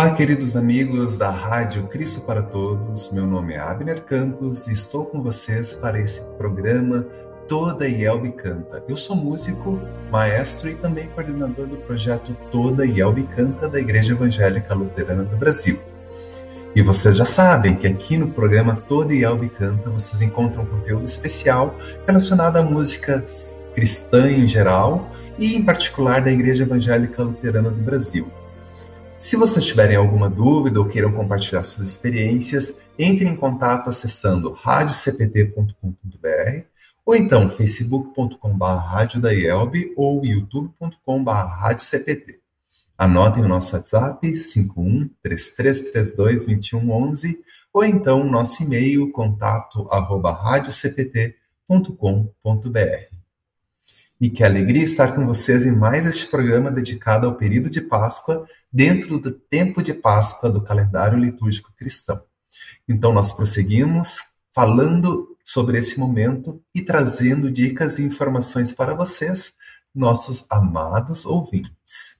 Olá, queridos amigos da Rádio Cristo para Todos. Meu nome é Abner Campos e estou com vocês para esse programa Toda Yelbe Canta. Eu sou músico, maestro e também coordenador do projeto Toda Yelbe Canta da Igreja Evangélica Luterana do Brasil. E vocês já sabem que aqui no programa Toda Yelbe Canta vocês encontram conteúdo especial relacionado à música cristã em geral e em particular da Igreja Evangélica Luterana do Brasil. Se vocês tiverem alguma dúvida ou queiram compartilhar suas experiências, entre em contato acessando radiocpt.com.br ou então facebook.com.br ou youtube.com.br Anotem o nosso WhatsApp 51 3332 ou então nosso e-mail contato arroba radiocpt.com.br. E que alegria estar com vocês em mais este programa dedicado ao período de Páscoa, dentro do tempo de Páscoa do calendário litúrgico cristão. Então, nós prosseguimos falando sobre esse momento e trazendo dicas e informações para vocês, nossos amados ouvintes.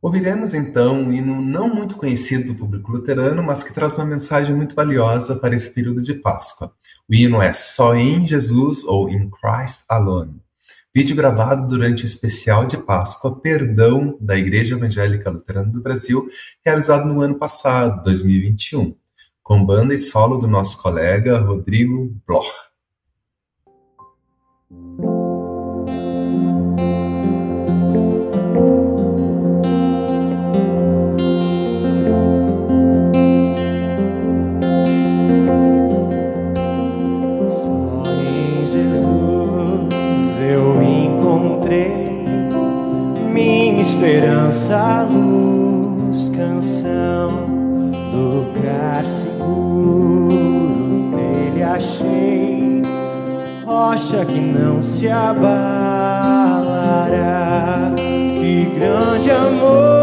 Ouviremos então um hino não muito conhecido do público luterano, mas que traz uma mensagem muito valiosa para esse período de Páscoa. O hino é Só em Jesus ou In Christ Alone. Vídeo gravado durante o especial de Páscoa Perdão da Igreja Evangélica Luterana do Brasil, realizado no ano passado, 2021, com banda e solo do nosso colega Rodrigo Bloch. Esperança, luz, canção, lugar seguro nele achei, rocha que não se abalará, que grande amor.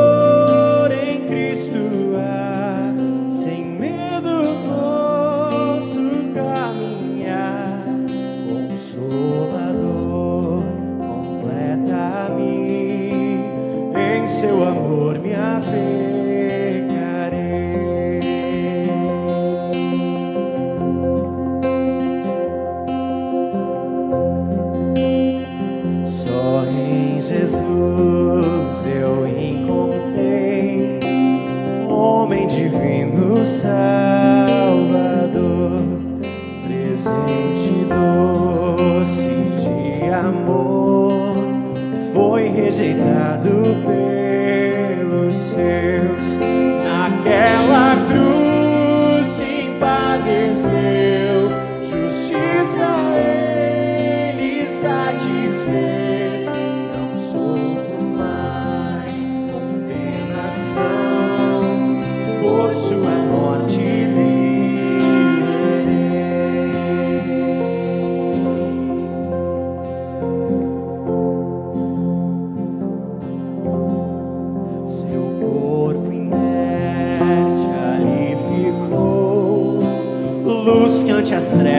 Ah!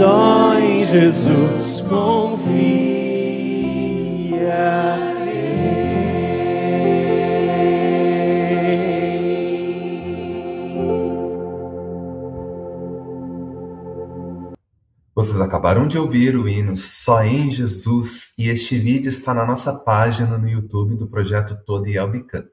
Só em Jesus Vocês acabaram de ouvir o hino Só em Jesus e este vídeo está na nossa página no YouTube do projeto Toda e Elbe Canta.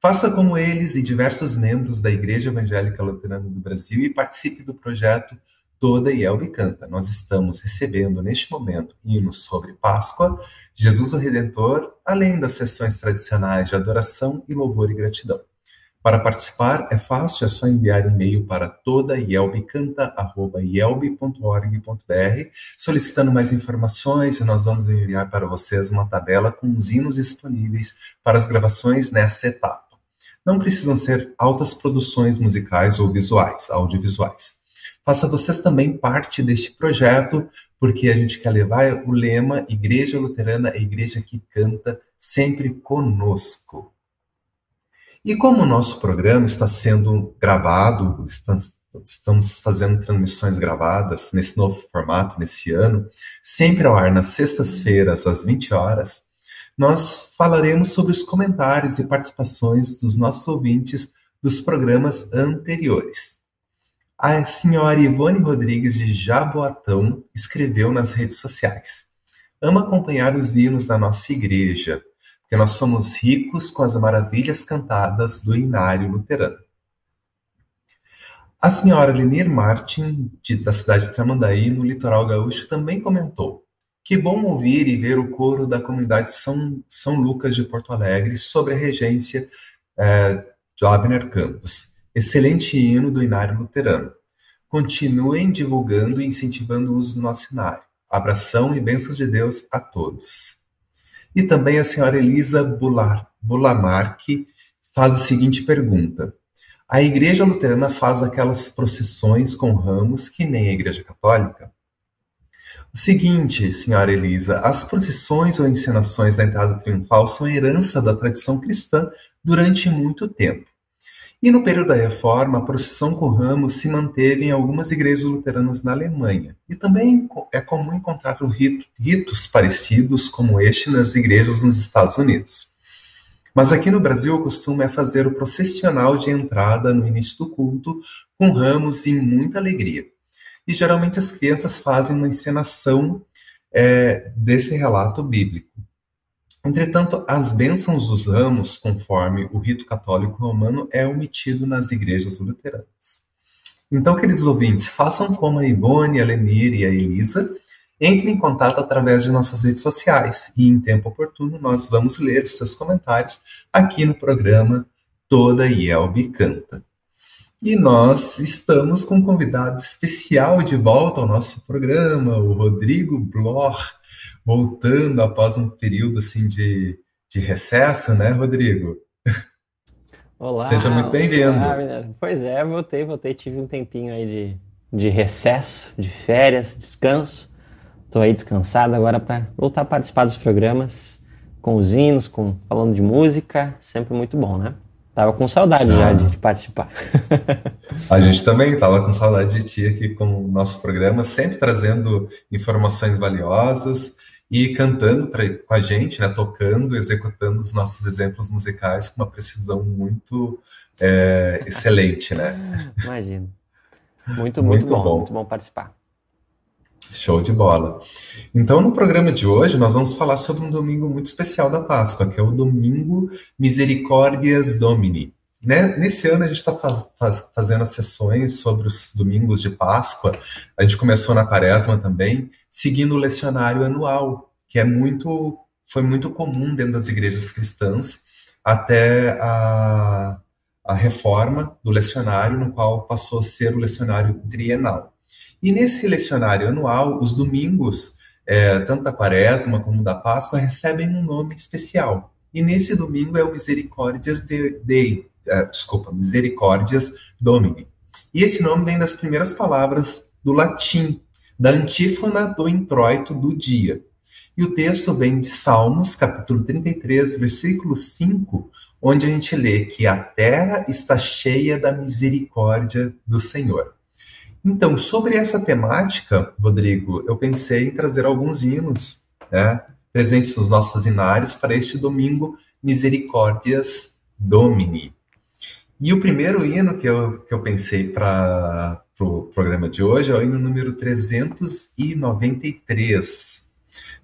Faça como eles e diversos membros da Igreja Evangélica Luterana do Brasil e participe do projeto Toda e Elbe Canta. Nós estamos recebendo neste momento hinos sobre Páscoa, Jesus o Redentor, além das sessões tradicionais de adoração e louvor e gratidão. Para participar é fácil, é só enviar e-mail para toda solicitando mais informações e nós vamos enviar para vocês uma tabela com os hinos disponíveis para as gravações nessa etapa. Não precisam ser altas produções musicais ou visuais, audiovisuais. Faça vocês também parte deste projeto, porque a gente quer levar o lema Igreja Luterana, a igreja que canta, sempre conosco. E como o nosso programa está sendo gravado, estamos fazendo transmissões gravadas nesse novo formato, nesse ano, sempre ao ar nas sextas-feiras, às 20 horas, nós falaremos sobre os comentários e participações dos nossos ouvintes dos programas anteriores. A senhora Ivone Rodrigues de Jaboatão escreveu nas redes sociais: Ama acompanhar os hinos da nossa igreja porque nós somos ricos com as maravilhas cantadas do Inário Luterano. A senhora Lenir Martin, de, da cidade de Tramandaí, no litoral gaúcho, também comentou: Que bom ouvir e ver o coro da comunidade São, São Lucas de Porto Alegre sobre a regência é, de Abner Campos. Excelente hino do Inário Luterano. Continuem divulgando e incentivando o uso do nosso inário. Abração e bênçãos de Deus a todos. E também a senhora Elisa Bular, Bulamarque faz a seguinte pergunta. A Igreja Luterana faz aquelas procissões com ramos que nem a Igreja Católica? O seguinte, senhora Elisa, as procissões ou encenações da entrada triunfal são herança da tradição cristã durante muito tempo. E no período da Reforma, a procissão com ramos se manteve em algumas igrejas luteranas na Alemanha. E também é comum encontrar ritos parecidos como este nas igrejas nos Estados Unidos. Mas aqui no Brasil o costume é fazer o processional de entrada no início do culto com ramos e muita alegria. E geralmente as crianças fazem uma encenação é, desse relato bíblico. Entretanto, as bênçãos dos ramos, conforme o rito católico romano, é omitido nas igrejas luteranas. Então, queridos ouvintes, façam como a Ivone, a Lenir e a Elisa, entrem em contato através de nossas redes sociais e, em tempo oportuno, nós vamos ler seus comentários aqui no programa Toda Yelbe Canta. E nós estamos com um convidado especial de volta ao nosso programa, o Rodrigo Bloch, voltando após um período assim de, de recesso, né, Rodrigo? Olá. Seja muito bem-vindo. Pois é, voltei, voltei, tive um tempinho aí de, de recesso, de férias, descanso. Estou aí descansado agora para voltar a participar dos programas com os hinos, com falando de música, sempre muito bom, né? Tava com saudade ah. já de, de, participar. A gente também tava com saudade de ti aqui com o nosso programa, sempre trazendo informações valiosas e cantando pra, com a gente, né, tocando, executando os nossos exemplos musicais com uma precisão muito é, excelente, né? Imagino. Muito, muito, muito bom, bom, muito bom participar. Show de bola. Então, no programa de hoje, nós vamos falar sobre um domingo muito especial da Páscoa, que é o Domingo Misericórdias Domini. Né? Nesse ano, a gente está faz, faz, fazendo as sessões sobre os domingos de Páscoa. A gente começou na Quaresma também, seguindo o lecionário anual, que é muito, foi muito comum dentro das igrejas cristãs, até a, a reforma do lecionário, no qual passou a ser o lecionário trienal. E nesse lecionário anual, os domingos, é, tanto da Quaresma como da Páscoa, recebem um nome especial. E nesse domingo é o Misericórdias Dei, uh, desculpa, Misericórdias Domini. E esse nome vem das primeiras palavras do latim, da antífona do introito do dia. E o texto vem de Salmos, capítulo 33, versículo 5, onde a gente lê que a terra está cheia da misericórdia do Senhor. Então, sobre essa temática, Rodrigo, eu pensei em trazer alguns hinos né, presentes nos nossos inários para este domingo Misericórdias Domini. E o primeiro hino que eu, que eu pensei para o pro programa de hoje é o hino número 393.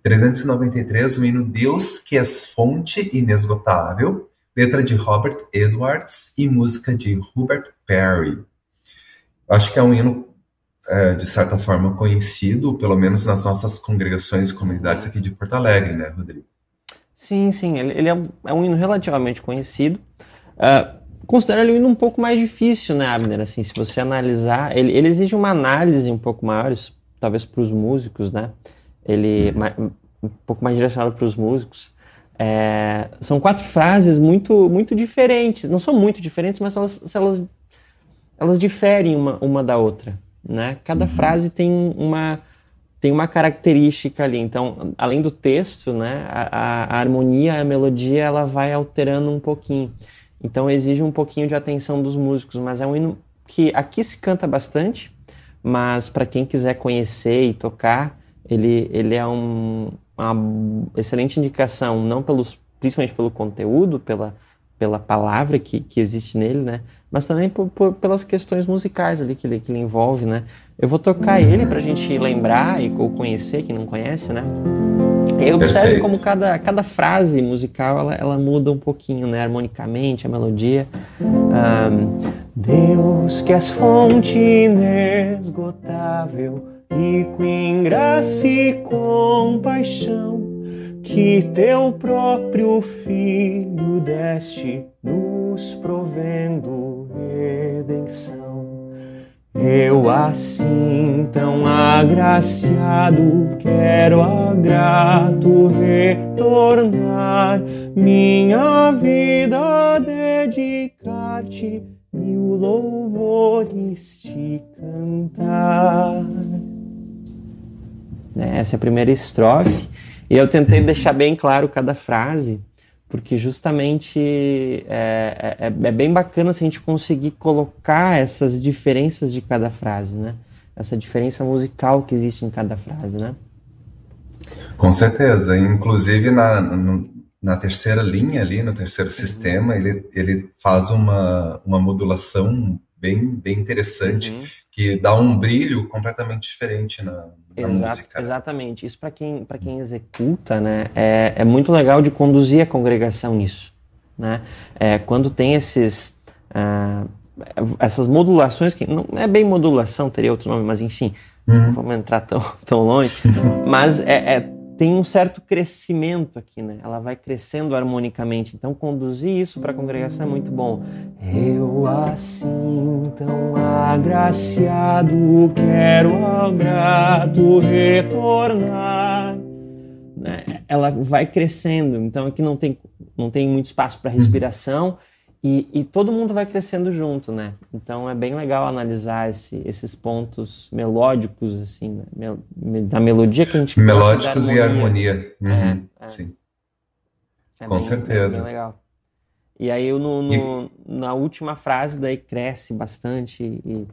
393, o hino Deus que és fonte inesgotável, letra de Robert Edwards e música de Hubert Perry. Acho que é um hino, é, de certa forma, conhecido, pelo menos nas nossas congregações e comunidades aqui de Porto Alegre, né, Rodrigo? Sim, sim, ele, ele é, um, é, um, hino relativamente conhecido. Uh, considero ele um pouco mais difícil, né, Abner? Assim, se você analisar, ele, ele exige uma análise um pouco maior, talvez para os músicos, né? Ele uhum. um pouco mais direcionado para os músicos. É, são quatro frases muito muito diferentes. Não são muito diferentes, mas elas, elas, elas diferem uma, uma da outra. Né? Cada uhum. frase tem uma, tem uma característica ali. Então, além do texto, né, a, a, harmonia, a melodia, ela vai alterando um pouquinho. Então, exige um pouquinho de atenção dos músicos. Mas é um hino que aqui se canta bastante, mas para quem quiser conhecer e tocar, ele, ele é um, uma excelente indicação, não pelos, principalmente pelo conteúdo, pela, pela palavra que, que existe nele, né? Mas também por, por, pelas questões musicais ali que ele, que ele envolve, né? Eu vou tocar ele para a gente lembrar e conhecer, quem não conhece, né? E observe como cada, cada frase musical ela, ela muda um pouquinho, né? Harmonicamente, a melodia. Um, Deus que és fonte inesgotável rico em graça e compaixão, que teu próprio Filho deste, nos provendo redenção. Eu assim tão agraciado quero a grato retornar minha vida dedicar-te mil louvores te cantar. Né? Essa é a primeira estrofe. E eu tentei deixar bem claro cada frase, porque justamente é, é, é, bem bacana se a gente conseguir colocar essas diferenças de cada frase, né? Essa diferença musical que existe em cada frase, né? Com certeza. Inclusive na, na terceira linha ali, no terceiro uhum. sistema, ele, ele faz uma, uma modulação bem, bem interessante, uhum. que dá um brilho completamente diferente na, na música. Exatamente. Isso para quem, quem executa, né, é, é muito legal de conduzir a congregação nisso. Né? É, quando tem esses, uh, essas modulações, que não é bem modulação, teria outro nome, mas enfim, uhum. não vamos entrar tão, tão longe, mas é, é tem um certo crescimento aqui, né? Ela vai crescendo harmonicamente. Então, conduzir isso para a congregação é muito bom. Eu assim tão agraciado quero ao grato retornar. Né? Ela vai crescendo. Então, aqui não tem, não tem muito espaço para respiração. E, e, todo mundo vai crescendo junto, né? Então é bem legal analisar esse, esses pontos melódicos, assim, né? da melodia que a gente Melódicos e harmonia. Uhum, é, é. Sim. É Com bem, certeza. Bem legal. E aí no, no e... na última frase daí cresce bastante e,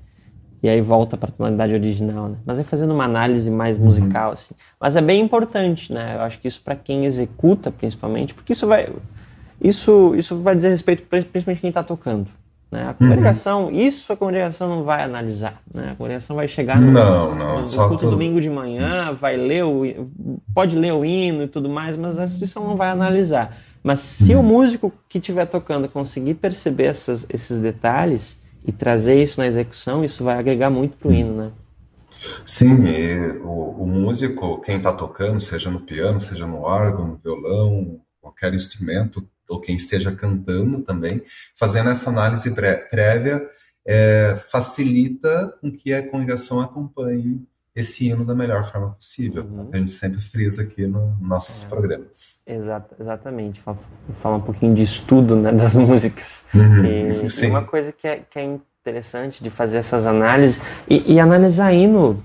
e aí volta para a tonalidade original, né? Mas é fazendo uma análise mais uhum. musical, uhum. assim. Mas é bem importante, né? Eu acho que isso para quem executa, principalmente, porque isso vai isso, isso vai dizer respeito principalmente quem está tocando. Né? A congregação, uhum. isso a congregação não vai analisar. Né? A congregação vai chegar no, não, não, no, culto domingo de manhã, vai ler o, pode ler o hino e tudo mais, mas isso não vai analisar. Mas se uhum. o músico que estiver tocando conseguir perceber essas, esses detalhes e trazer isso na execução, isso vai agregar muito para o hino, né? Sim, o, o, músico, quem está tocando, seja no piano, seja no órgão, no violão, qualquer instrumento, ou quem esteja cantando também, fazendo essa análise prévia, é, facilita com que a congregação acompanhe esse hino da melhor forma possível. Uhum. A gente sempre frisa aqui nos nossos é. programas. Exato, exatamente. Fala, fala, um pouquinho de estudo né, das músicas. Uhum. E, e, uma coisa que é, que é interessante de fazer essas análises, e, e analisar hino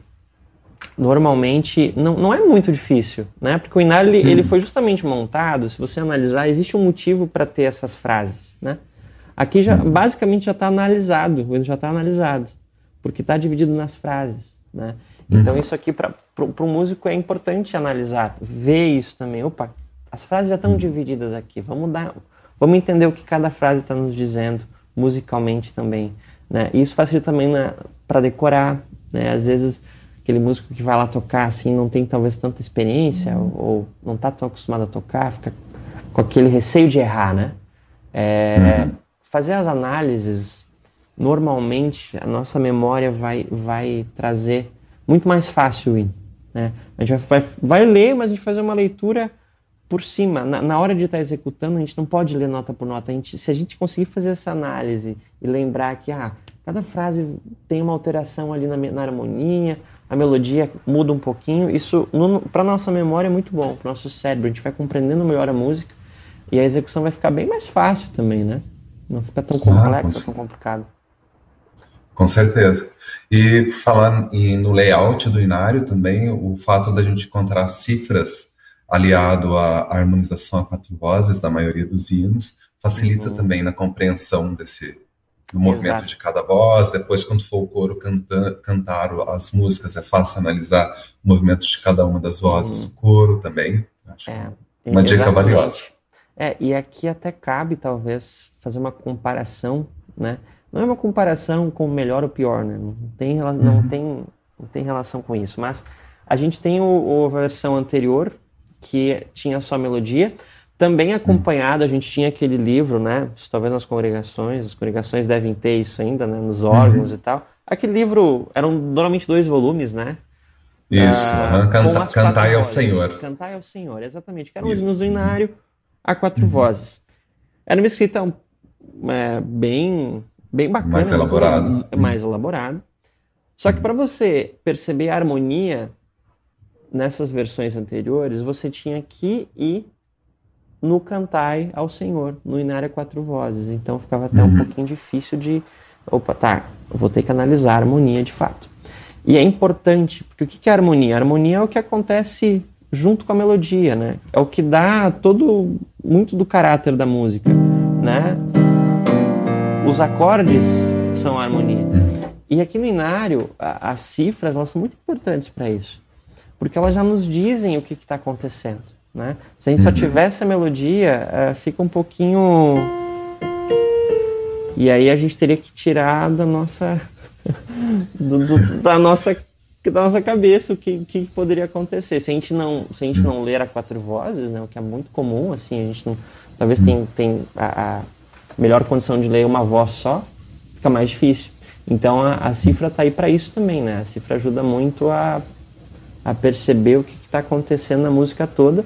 normalmente não, não é muito difícil, né? Porque o Inário ele, hum. ele foi justamente montado, se você analisar, existe um motivo para ter essas frases, né? Aqui já hum. basicamente já está analisado, já está analisado. porque está dividido nas frases, né? Então, uhum. isso aqui, para o músico, é importante analisar, ver isso também. Opa, as frases já estão uhum. divididas aqui, vamos dar, vamos entender o que cada frase está nos dizendo musicalmente também. Né? E isso facilita também para decorar. Né? Às vezes, aquele músico que vai lá tocar assim não tem talvez tanta experiência uhum. ou, ou, não está tão acostumado a tocar, fica com aquele receio de errar, né? É, uhum. Fazer as análises, normalmente a nossa memória vai, vai trazer muito mais fácil. Né? A gente vai, vai, vai, ler, mas a gente fazer uma leitura por cima. Na, na hora de estar tá executando, a gente não pode ler nota por nota. A gente, se a gente conseguir fazer essa análise e lembrar que ah, cada frase tem uma alteração ali na, na harmonia, a melodia muda um pouquinho, isso para nossa memória é muito bom, para nosso cérebro. A gente vai compreendendo melhor a música e a execução vai ficar bem mais fácil também, né? Não fica tão complexo, ah, tão complicado. Com certeza. E falar em, no layout do inário também, o fato da gente encontrar cifras aliado à harmonização a quatro vozes da maioria dos hinos facilita uhum. também na compreensão desse do movimento Exato. de cada voz. Depois, quando for o coro canta, cantar as músicas, é fácil analisar o movimento de cada uma das vozes uhum. do coro também. Acho é, uma exatamente. dica valiosa. É, e aqui até cabe, talvez, fazer uma comparação, né? Não é uma comparação com melhor ou pior, né? Não tem, não uhum. tem, não tem relação com isso. Mas a gente tem o, o, a versão anterior, que tinha só melodia. Também uhum. acompanhado, a gente tinha aquele livro, né? Talvez nas congregações, as congregações devem ter isso ainda, né? Nos órgãos uhum. e tal. Aquele livro, eram normalmente dois volumes, né? Isso, ah, canta, cantai ao Senhor. Cantai ao Senhor, exatamente. Que era um hino a quatro uhum. vozes. Era uma escrita é, bem bem bacana. Mais elaborado. Mais elaborado. Só que para você perceber a harmonia nessas versões anteriores, você tinha que ir no cantai ao Senhor, no Inária Quatro Vozes. Então ficava até uhum. um pouquinho difícil de. Opa, tá, vou ter que analisar a harmonia de fato. E é importante, porque o que é harmonia? A harmonia é o que acontece junto com a melodia, né? É o que dá todo muito do caráter da música, né? Os acordes são a harmonia. E aqui no Inário, a, as cifras elas são muito importantes para isso. Porque elas já nos dizem o que está acontecendo. Né? Se a gente só uhum. tivesse a melodia, uh, fica um pouquinho. E aí a gente teria que tirar da nossa. do, do, da nossa da nossa cabeça o que, que poderia acontecer. Se a gente não, se a gente não ler a quatro vozes, né, o que é muito comum, assim, a gente não, talvez tem, tem a, a melhor condição de ler uma voz só, fica mais difícil. Então a, a cifra está aí para isso também, né? A cifra ajuda muito a, a perceber o que está acontecendo na música toda.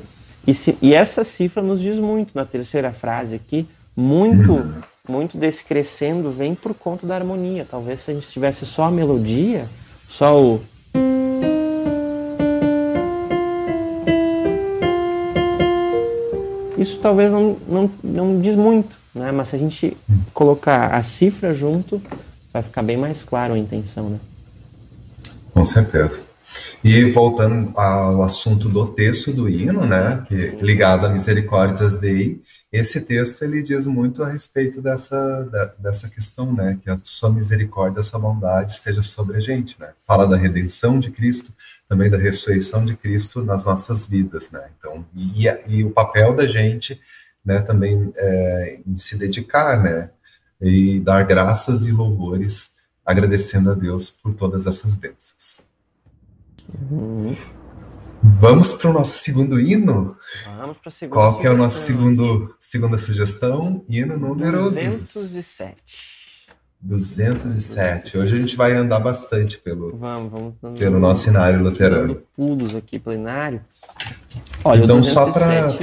E, se, e essa cifra nos diz muito na terceira frase aqui, muito, muito desse crescendo vem por conta da harmonia. Talvez se a gente tivesse só a melodia, só o isso talvez não, não, não diz muito, né? Mas se a gente colocar a cifra junto, vai ficar bem mais claro a intenção, né? Com certeza. E voltando ao assunto do texto do hino, né, que ligado a Misericórdias Dei, esse texto ele diz muito a respeito dessa, dessa questão, né, que a sua misericórdia, a sua bondade esteja sobre a gente, né. Fala da redenção de Cristo, também da ressurreição de Cristo nas nossas vidas, né. Então, e, e o papel da gente, né, também é, em se dedicar, né, e dar graças e louvores, agradecendo a Deus por todas essas bênçãos. Uhum. Vamos para o nosso segundo hino? Vamos para o segundo. Qual que é o nosso segundo, segunda sugestão? Hino número 207. 207. Hoje a gente vai andar bastante pelo, vamos, vamos, pelo nosso inário luterano. Pulos aqui pelo inário. Olha, então, só para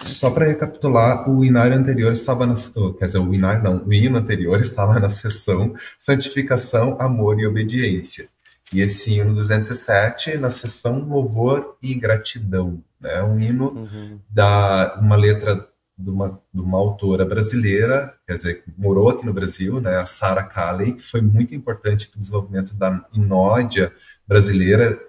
só para recapitular, o inário anterior estava na. Quer dizer, o inário não, o hino anterior estava na seção Santificação, Amor e Obediência. E esse hino 207 na seção Louvor e Gratidão. É né? um hino uhum. da uma letra de uma, de uma autora brasileira, quer dizer, que morou aqui no Brasil, né, a Sarah Calley, que foi muito importante para o desenvolvimento da inódia brasileira,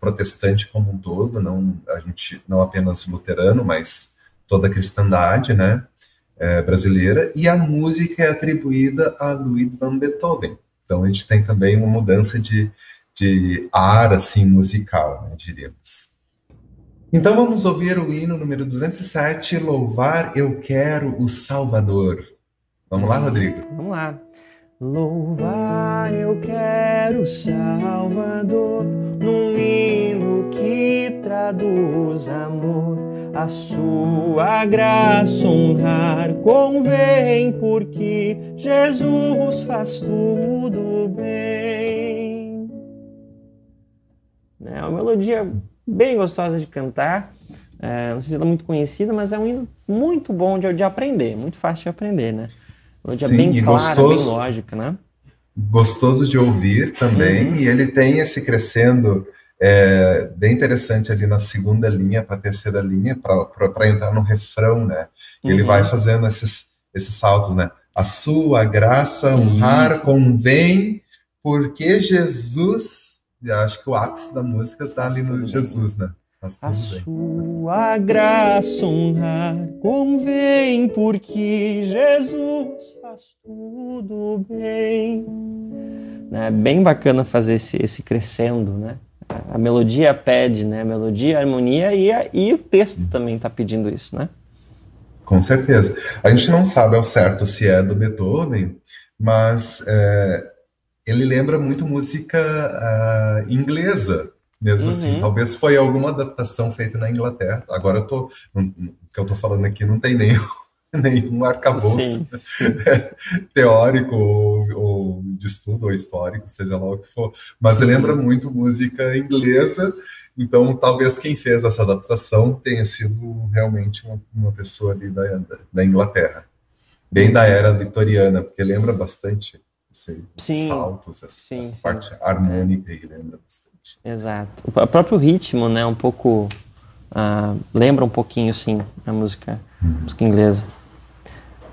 protestante como um todo, não a gente não apenas luterano, mas toda a cristandade, né, é, brasileira. E a música é atribuída a Ludwig van Beethoven, Então a gente tem também uma mudança de, de ar assim musical, né, diríamos. Então vamos ouvir o hino número 207, Louvar Eu Quero o Salvador. Vamos lá, Rodrigo? Vamos lá. Louvar eu quero o Salvador num hino que traduz amor. A sua graça honrar convém, porque Jesus faz tudo bem. É uma melodia bem gostosa de cantar. É, não sei se ela é muito conhecida, mas é um hino muito bom de, de aprender, muito fácil de aprender, né? Melodia Sim, bem clara, gostoso, bem lógica, né? Gostoso de ouvir também, uhum. e ele tem esse crescendo é, bem interessante ali na segunda linha para a terceira linha, para entrar no refrão, né? E uhum. ele vai fazendo esses, esses saltos, né? A sua graça honrar convém, porque Jesus eu acho que o ápice da música está ali no Jesus, né? a sua graça honrar convém, porque Jesus faz tudo bem. É bem bacana fazer esse, esse crescendo, né? A melodia pede, né? A melodia, a harmonia e, a, e o texto também está pedindo isso, né? Com certeza. A gente não sabe ao certo se é do Beethoven, mas é, ele lembra muito música uh, inglesa, mesmo assim. uhum. assim. Talvez foi alguma adaptação feita na Inglaterra. Agora eu tô, o que eu tô falando aqui não tem nenhum, nenhum arcabouço teórico ou, ou, de estudo ou histórico, seja lá o que for. Mas uhum. lembra muito música inglesa, então talvez quem fez essa adaptação tenha sido realmente uma, uma pessoa ali da, da Inglaterra. Bem da era vitoriana, porque lembra bastante esse, sim, saltos, essa, sim, essa sim. parte harmônica é. aí lembra bastante. Exato. O próprio ritmo, né, um pouco uh, lembra um pouquinho, sim, a música, uhum. música inglesa.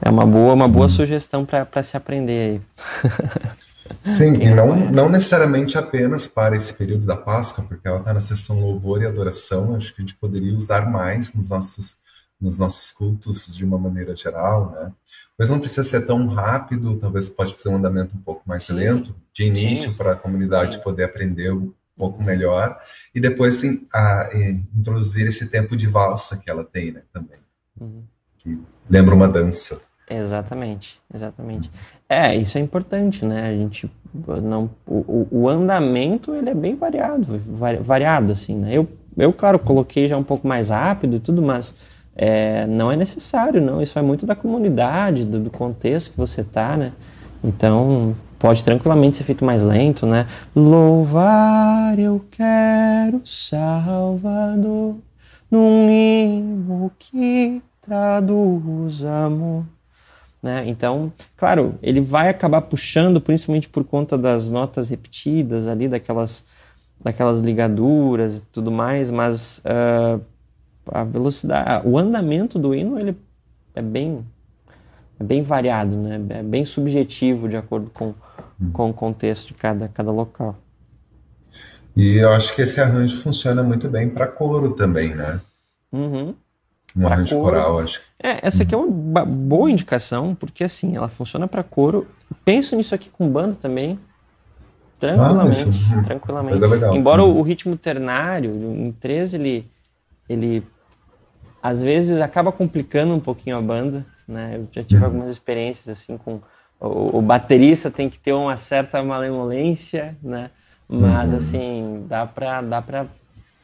É uma boa, uma boa uhum. sugestão para se aprender aí. Sim, e não, não necessariamente apenas para esse período da Páscoa, porque ela está na sessão louvor e adoração, acho que a gente poderia usar mais nos nossos, nos nossos cultos de uma maneira geral, né? Talvez não precisa ser tão rápido, talvez pode ser um andamento um pouco mais lento, de início, para a comunidade Sim. poder aprender um pouco melhor, e depois sim, a, introduzir esse tempo de valsa que ela tem, né, também. Uhum. Que lembra uma dança. Exatamente, exatamente. É, isso é importante, né? A gente não, o, o andamento ele é bem variado, variado assim, né? Eu, eu claro coloquei já um pouco mais rápido e tudo, mas é, não é necessário, não. Isso é muito da comunidade, do, do contexto que você está, né? Então, pode tranquilamente ser feito mais lento, né? Louvar eu quero Salvador num hino que traduz amor. Né? Então, claro, ele vai acabar puxando, principalmente por conta das notas repetidas ali, daquelas, daquelas ligaduras e tudo mais, mas uh, a velocidade, o andamento do hino ele é bem é bem variado, né? É bem subjetivo de acordo com, hum. com o contexto de cada, cada local. E eu acho que esse arranjo funciona muito bem para coro também, né? Uhum. Um pra arranjo coro, coral, acho. É, essa aqui é uma boa indicação, porque assim, ela funciona para coro. Penso nisso aqui com banda também. Tranquilamente. Ah, tranquilamente. É. Embora uhum. o, o ritmo ternário, em 13, ele, ele às vezes acaba complicando um pouquinho a banda, né? Eu já tive uhum. algumas experiências assim com o, o, baterista tem que ter uma certa malemolência, né? Mas uhum. assim dá para dá para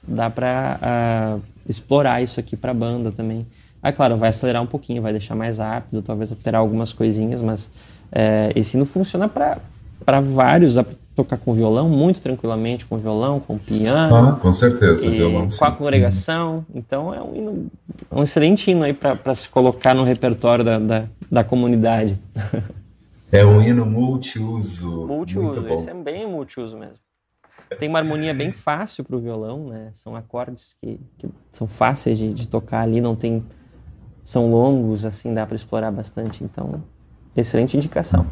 dá para uh, explorar isso aqui para a banda também. Aí, claro, vai acelerar um pouquinho, vai deixar mais rápido, talvez alterar algumas coisinhas, mas é, esse não funciona para vários tocar com violão muito tranquilamente, com violão, com piano. Ah, com certeza, violão. Com a congregação. Então é um, hino, um excelente hino aí para se colocar no repertório da, da, da, comunidade. É um hino multiuso. Multiuso, esse é bem multiuso mesmo. Tem uma harmonia bem fácil para o violão, né? São acordes que, que são fáceis de, de tocar ali, não tem. São longos, assim, dá para explorar bastante. Então, excelente indicação.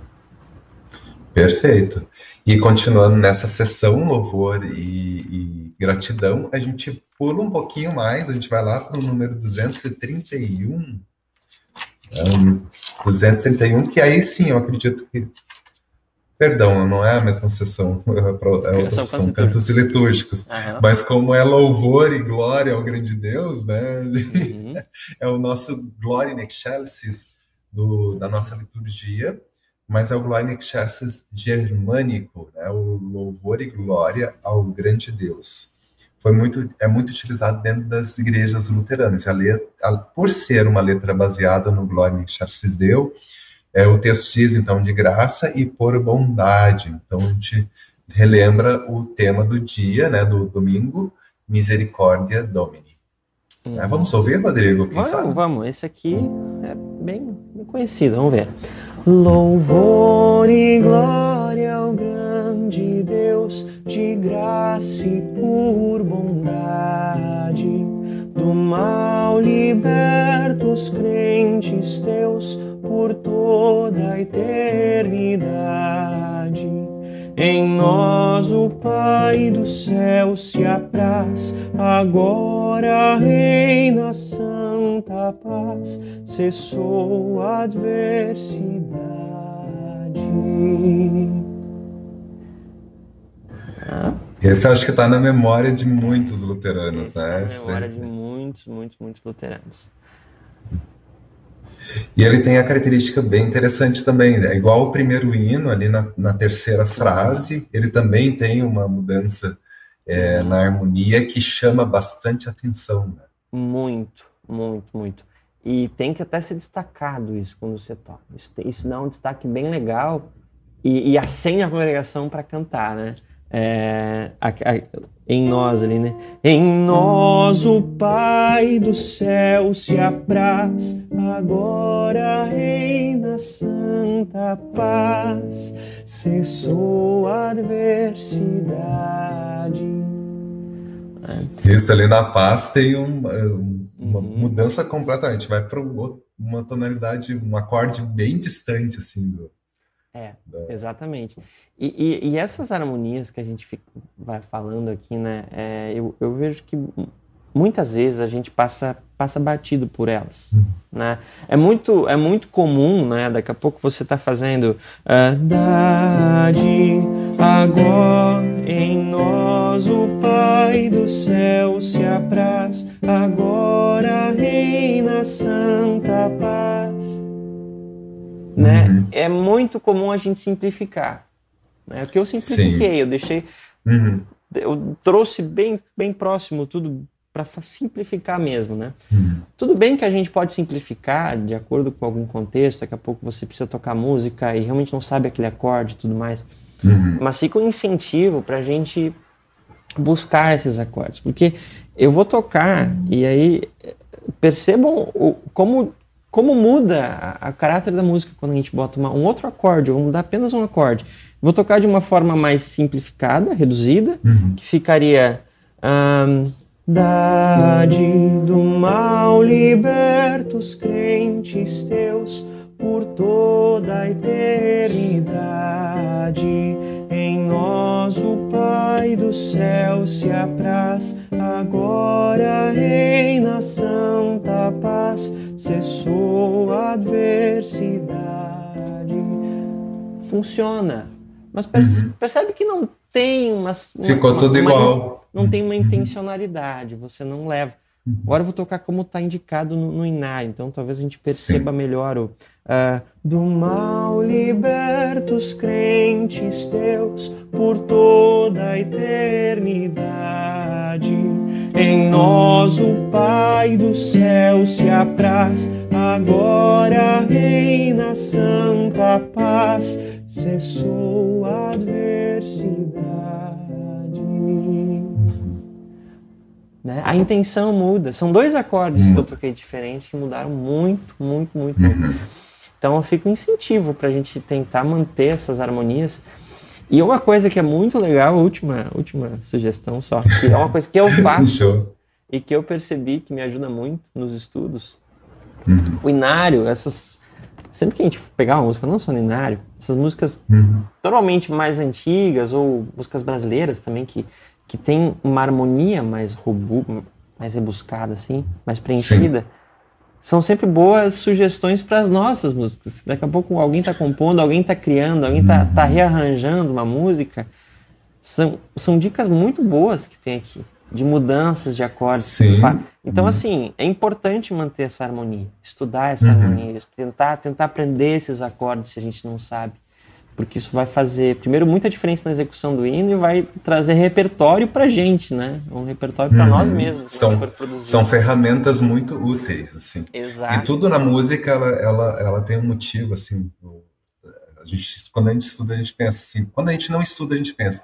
Perfeito. E continuando nessa sessão louvor e, e, gratidão, a gente pula um pouquinho mais, a gente vai lá para o número 231. Um, 231, que aí sim, eu acredito que. Perdão, não é a mesma sessão, é outra são sessão, cantos litúrgicos. Uhum. Mas como é louvor e glória ao grande Deus, né? Uhum. é o nosso Glória in Excelsis do, da nossa liturgia, mas é o Glória Excelsis germânico, né? o louvor e glória ao grande Deus. Foi muito, é muito utilizado dentro das igrejas luteranas. A letra, a, por ser uma letra baseada no Glória Excelsis Deo, é, o texto diz, então, de graça e por bondade. Então, a gente relembra o tema do dia, né, do domingo, Misericórdia Domini. Uhum. É, vamos ouvir, Rodrigo? Quem vamos, sabe? vamos. Esse aqui é bem, bem conhecido. Vamos ver. Louvor e glória ao grande Deus, de graça e por bondade, do mal libertos crentes teus por toda a eternidade. Em nós o Pai do céu se apraz, agora reina santa paz, cessou a adversidade. Esse acho que está na memória de muitos luteranos, Esse né? É na memória de muitos, muitos, muitos luteranos. E ele tem a característica bem interessante também, é igual o primeiro hino, ali na, na terceira frase, ele também tem uma mudança é, na harmonia que chama bastante atenção. Né? Muito, muito, muito. E tem que até ser destacado isso quando você toca. Isso, isso dá um destaque bem legal e, e acende a congregação para cantar, né? É, a, a, em nós ali, né? Em nós o Pai do céu se apraz, agora reina santa paz, cessou a adversidade. Isso ali na paz tem uma, uma uhum. mudança completamente, vai para uma tonalidade, um acorde bem distante assim do é, exatamente. E, e, e, essas harmonias que a gente fica, vai falando aqui, né? É, eu, eu vejo que muitas vezes a gente passa, passa batido por elas, hum. né? É muito, é muito comum, né? Daqui a pouco você está fazendo uh, Dade agora em nós o Pai do céu se apraz, agora reina santa paz né? Uhum. É muito comum a gente simplificar. Né? O que eu simplifiquei, Sim. eu deixei, uhum. eu trouxe bem, bem próximo tudo para simplificar mesmo, né? Uhum. Tudo bem que a gente pode simplificar de acordo com algum contexto, daqui a pouco você precisa tocar música e realmente não sabe aquele acorde e tudo mais, uhum. mas fica um incentivo para a gente buscar esses acordes, porque eu vou tocar e aí percebam o, como como muda o caráter da música quando a gente bota uma, um outro acorde, ou mudar apenas um acorde. Vou tocar de uma forma mais simplificada, reduzida, uhum. que ficaria. Um, Dade do mal libertos crentes teus por toda a eternidade. Em nós o Pai do céu se apraz, agora reina santa paz cessou a adversidade. Funciona. Mas uhum. percebe que não tem uma. Ficou uma, tudo uma, igual. Não tem uma intencionalidade, você não leva. Uhum. Agora eu vou tocar como está indicado no, no Iná, então talvez a gente perceba Sim. melhor o. Uh, do mal libertos crentes teus por toda a eternidade em nós o Pai do céu se apraz, agora reina santa paz, cessou a adversidade. Né? A intenção muda. São dois acordes que eu toquei diferentes que mudaram muito, muito, muito. Uhum. Então fica um incentivo para a gente tentar manter essas harmonias e uma coisa que é muito legal, última, última sugestão só, que é uma coisa que eu faço e que eu percebi que me ajuda muito nos estudos. Uhum. O inário, essas. Sempre que a gente pegar uma música, não só no inário, essas músicas uhum. normalmente mais antigas ou músicas brasileiras também que, que tem uma harmonia mais robusta, mais rebuscada, assim, mais preenchida. Sim são sempre boas sugestões para as nossas músicas. Daqui a pouco alguém está compondo, alguém está criando, alguém está tá uhum. rearranjando uma música. São, são dicas muito boas que tem aqui, de mudanças de acordes. Então, uhum. assim, é importante manter essa harmonia, estudar essa uhum. harmonia, tentar, tentar aprender esses acordes se a gente não sabe porque isso vai fazer, primeiro, muita diferença na execução do hino e vai trazer repertório para gente, né? Um repertório para nós uhum. mesmos. São, são ferramentas muito úteis, assim. Exato. E tudo na música, ela, ela, ela tem um motivo, assim. A gente, quando a gente estuda, a gente pensa assim. Quando a gente não estuda, a gente pensa.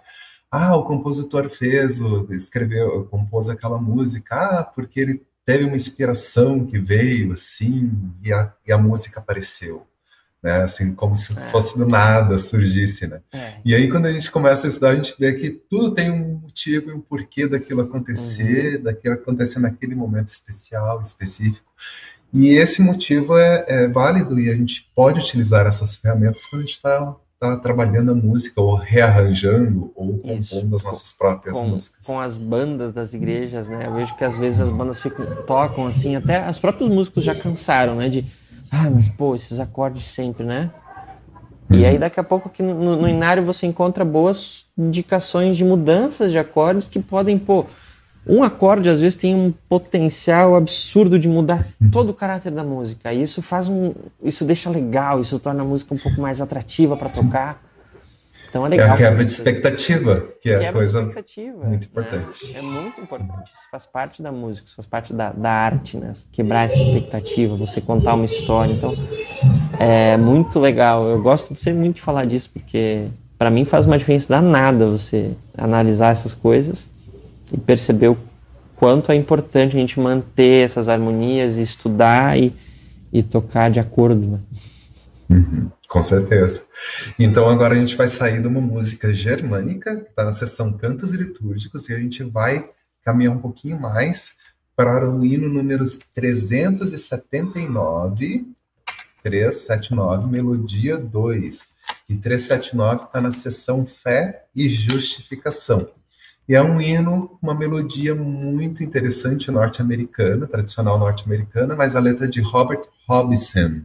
Ah, o compositor fez, escreveu, compôs aquela música. Ah, porque ele teve uma inspiração que veio, assim, e a, e a música apareceu né? Assim, como se é. fosse do nada, surgisse, né? É. E aí, quando a gente começa a estudar, a gente vê que tudo tem um motivo e um porquê daquilo acontecer, uhum. daquilo acontecer naquele momento especial, específico. E esse motivo é, é, válido e a gente pode utilizar essas ferramentas quando a gente está tá trabalhando a música ou rearranjando ou compondo as nossas próprias com, músicas. Com as bandas das igrejas, né? Eu vejo que às vezes as bandas ficam, tocam assim, até os próprios músicos já cansaram, né? De ah, mas pô, esses acordes sempre, né? Uhum. E aí daqui a pouco aqui no, no Inário você encontra boas indicações de mudanças de acordes que podem, pô, um acorde às vezes tem um potencial absurdo de mudar uhum. todo o caráter da música. E isso faz um, isso deixa legal, isso torna a música um pouco mais atrativa para tocar. Então é legal. É a quebra de expectativa, que é coisa muito né? importante. Né? É muito importante. Isso faz parte da música, isso faz parte da, da arte, né? Quebrar essa expectativa, você contar uma história. Então, é muito legal. Eu gosto sempre muito de falar disso, porque para mim faz uma diferença danada você analisar essas coisas e perceber o quanto é importante a gente manter essas harmonias e estudar e, e tocar de acordo. Né? Uhum, com certeza. Então agora a gente vai sair de uma música germânica, que está na seção Cantos Litúrgicos, e a gente vai caminhar um pouquinho mais para o hino número 379, 379, melodia 2. E 379 está na seção Fé e Justificação. E é um hino, uma melodia muito interessante norte-americana, tradicional norte-americana, mas a letra de Robert Robson.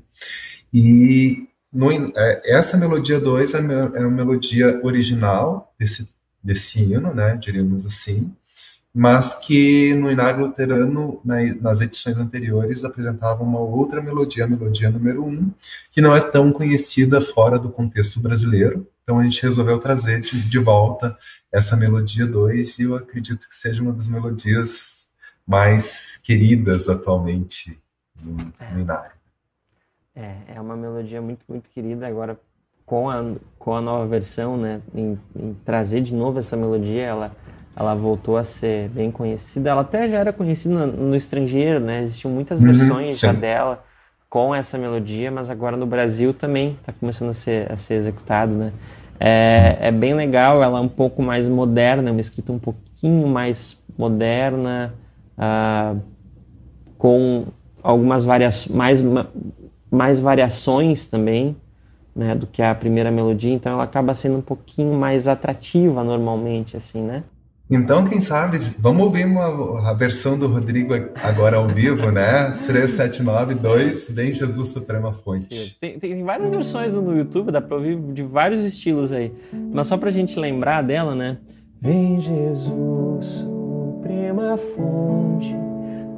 E no, é, essa melodia 2 é, é a melodia original desse, desse hino, né, diríamos assim, mas que no Inário Luterano, na, nas edições anteriores, apresentava uma outra melodia, a melodia número 1, um, que não é tão conhecida fora do contexto brasileiro. Então a gente resolveu trazer de, de volta essa melodia 2 e eu acredito que seja uma das melodias mais queridas atualmente no, no Inário. É, é uma melodia muito, muito querida agora com a, com a nova versão, né, em, em, trazer de novo essa melodia, ela, ela voltou a ser bem conhecida. Ela até já era conhecida no, no estrangeiro, né, existiam muitas uhum, versões dela com essa melodia, mas agora no Brasil também está começando a ser, a ser executado, né. É, é bem legal, ela é um pouco mais moderna, uma escrita um pouquinho mais moderna, ah, com algumas variações, mais mais variações também, né, do que a primeira melodia, então ela acaba sendo um pouquinho mais atrativa normalmente, assim, né? Então, quem sabe, vamos ouvir uma, a versão do Rodrigo agora ao vivo, né? 3792, Vem Jesus Suprema Fonte. Tem, tem, várias versões no YouTube, dá para ouvir de vários estilos aí. Mas só para a gente lembrar dela, né? Vem Jesus Suprema Fonte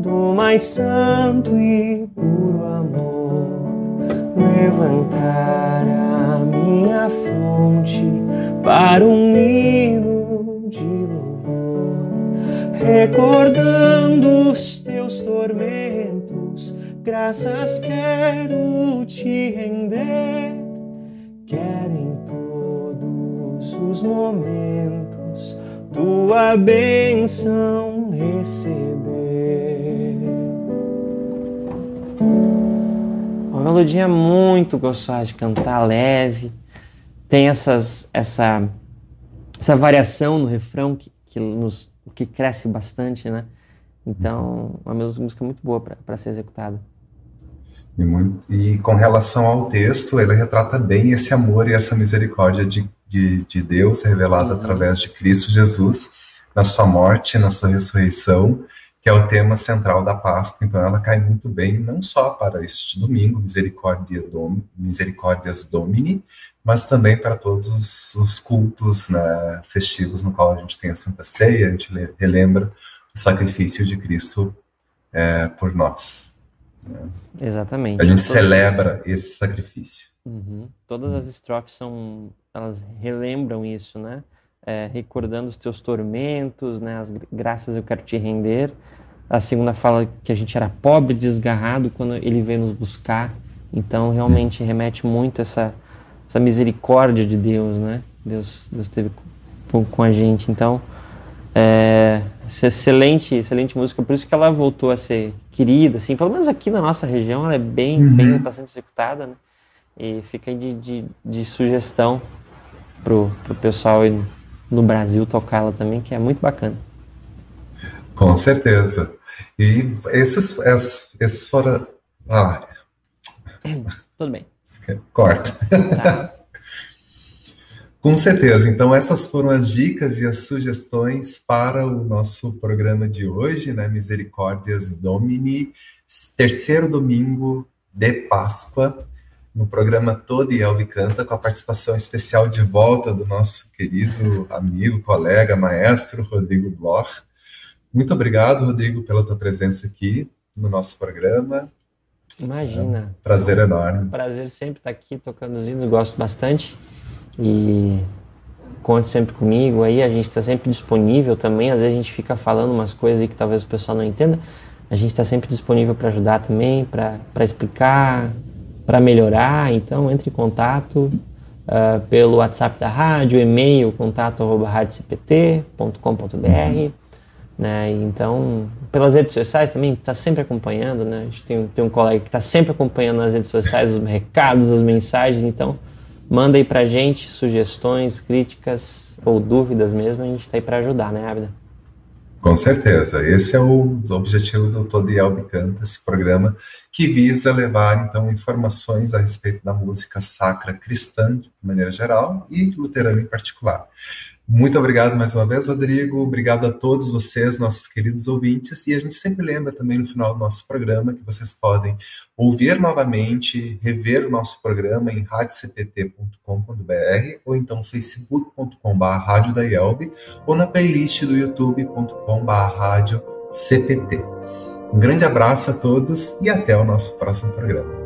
do mais santo e puro amor levantar a minha fonte para um hino de louvor, recordando os teus tormentos, graças quero te render, quero em todos os momentos tua bênção receber melodia muito gostosa de cantar, leve. Tem essas, essa, essa variação no refrão que, que, nos, que cresce bastante, né? Então, uma música muito boa para ser executada. E, muito, e, com relação ao texto, ele retrata bem esse amor e essa misericórdia de, de, de Deus revelada uhum. através de Cristo Jesus, na sua morte, na sua ressurreição, que é o tema central da Páscoa. Então, ela cai muito bem, não só para este domingo, Misericórdia Dom, Misericórdias Domini, mas também para todos os, os cultos né, festivos no qual a gente tem a Santa Ceia, a gente relembra o sacrifício de Cristo é, por nós. Né? Exatamente. A gente Todas... celebra esse sacrifício. Uhum. Todas as estrofes são, elas relembram isso, né? É, recordando os teus tormentos, né? As graças eu quero te render. A segunda fala que a gente era pobre, desgarrado quando ele veio nos buscar. Então realmente remete muito essa essa misericórdia de Deus, né? Deus Deus teve com, com a gente. Então é, excelente, excelente música, por isso que ela voltou a ser querida, assim, pelo menos aqui na nossa região ela é bem, uhum. bem bastante executada, né? E fica aí de, de, de sugestão pro, pro pessoal aí no Brasil tocar ela também, que é muito bacana. Com certeza. E esses, esses, esses foram. Ah. Tudo bem. Corta. Tá. Com certeza. Então, essas foram as dicas e as sugestões para o nosso programa de hoje, né? Misericórdias Domini, terceiro domingo de Páscoa, no programa Todo Elbe Canta, com a participação especial de volta do nosso querido amigo, colega, maestro Rodrigo Bloch. Muito obrigado, Rodrigo, pela tua presença aqui no nosso programa. Imagina. É um prazer enorme. Prazer sempre estar aqui tocando os hinos, gosto bastante. E conte sempre comigo aí, a gente está sempre disponível também. Às vezes a gente fica falando umas coisas aí que talvez o pessoal não entenda. A gente está sempre disponível para ajudar também, para explicar, para melhorar. Então entre em contato uh, pelo WhatsApp da rádio, e-mail contato@radiocpt.com.br. Né? Então, pelas redes sociais também, está sempre acompanhando, né? A gente tem, tem um colega que está sempre acompanhando nas redes sociais os recados, as mensagens, então Manda aí pra gente sugestões, críticas ou dúvidas mesmo, a gente está aí para ajudar, né, Abda? Com certeza. Esse é o objetivo do Todo Elbe Canta, esse programa que visa levar, então, informações a respeito da música sacra cristã, de maneira geral, e luterana em particular. Muito obrigado mais uma vez, Rodrigo. Obrigado a todos vocês, nossos queridos ouvintes. E a gente sempre lembra também no final do nosso programa que vocês podem ouvir novamente, rever o nosso programa em radiocpt.com.br ou então facebook.com.br ou na playlist do youtube.com.br. Um grande abraço a todos e até o nosso próximo programa.